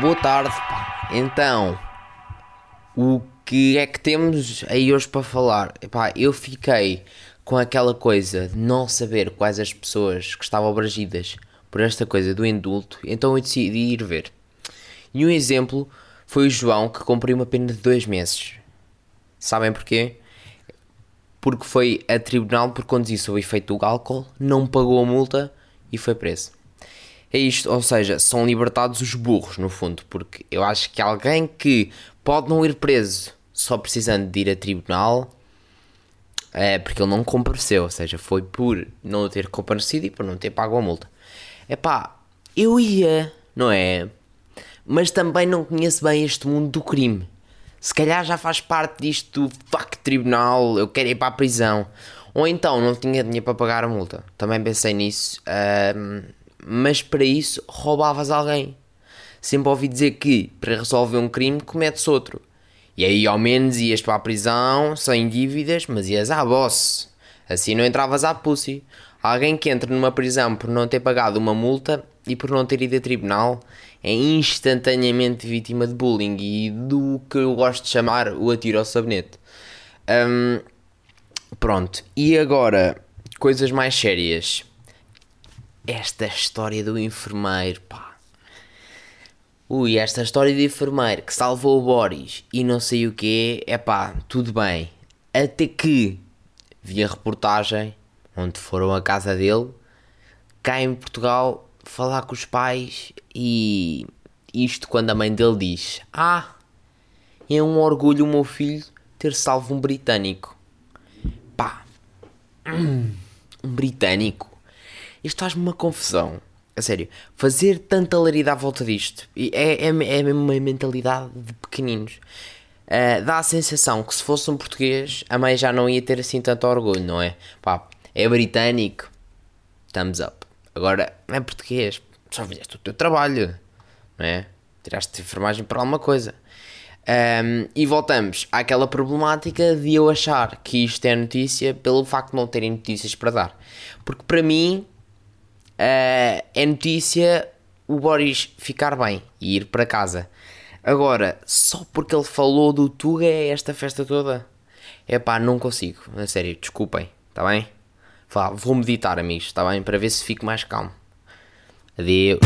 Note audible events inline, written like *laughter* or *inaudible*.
Boa tarde, pá. Então, o que é que temos aí hoje para falar? Epá, eu fiquei com aquela coisa de não saber quais as pessoas que estavam abrangidas por esta coisa do indulto, então eu decidi ir ver. E um exemplo foi o João que cumpriu uma pena de dois meses. Sabem porquê? Porque foi a tribunal por conduzir sob efeito do álcool, não pagou a multa e foi preso. É isto, ou seja, são libertados os burros, no fundo, porque eu acho que alguém que pode não ir preso só precisando de ir a tribunal é porque ele não compareceu, ou seja, foi por não ter comparecido e por não ter pago a multa. É pá, eu ia, não é? Mas também não conheço bem este mundo do crime. Se calhar já faz parte disto do fuck tribunal, eu quero ir para a prisão. Ou então não tinha dinheiro para pagar a multa. Também pensei nisso. Um, mas para isso roubavas alguém. Sempre ouvi dizer que para resolver um crime cometes outro. E aí ao menos ias para a prisão sem dívidas, mas ias à boss. Assim não entravas à pussy. Alguém que entra numa prisão por não ter pagado uma multa e por não ter ido a tribunal é instantaneamente vítima de bullying e do que eu gosto de chamar o atiro ao sabonete. Um, pronto, e agora, coisas mais sérias. Esta história do enfermeiro, pá. Ui, esta história do enfermeiro que salvou o Boris e não sei o que é pá, tudo bem. Até que vi a reportagem onde foram à casa dele, cá em Portugal, falar com os pais e isto quando a mãe dele diz: Ah, é um orgulho o meu filho ter salvo um britânico. Pá, *clears throat* um britânico. Isto faz-me uma confusão. A sério, fazer tanta laridade à volta disto é, é, é mesmo uma mentalidade de pequeninos. Uh, dá a sensação que se fosse um português, a mãe já não ia ter assim tanto orgulho, não é? Pá, é britânico, thumbs up. Agora, é português, só fizeste o teu trabalho, não é? Tiraste enfermagem para alguma coisa. Um, e voltamos àquela problemática de eu achar que isto é notícia pelo facto de não terem notícias para dar. Porque para mim uh, é notícia o Boris ficar bem e ir para casa. Agora, só porque ele falou do Tuga é esta festa toda? É pá, não consigo. A sério, desculpem, está bem? Vou meditar, amigos, está bem? Para ver se fico mais calmo. Adeus.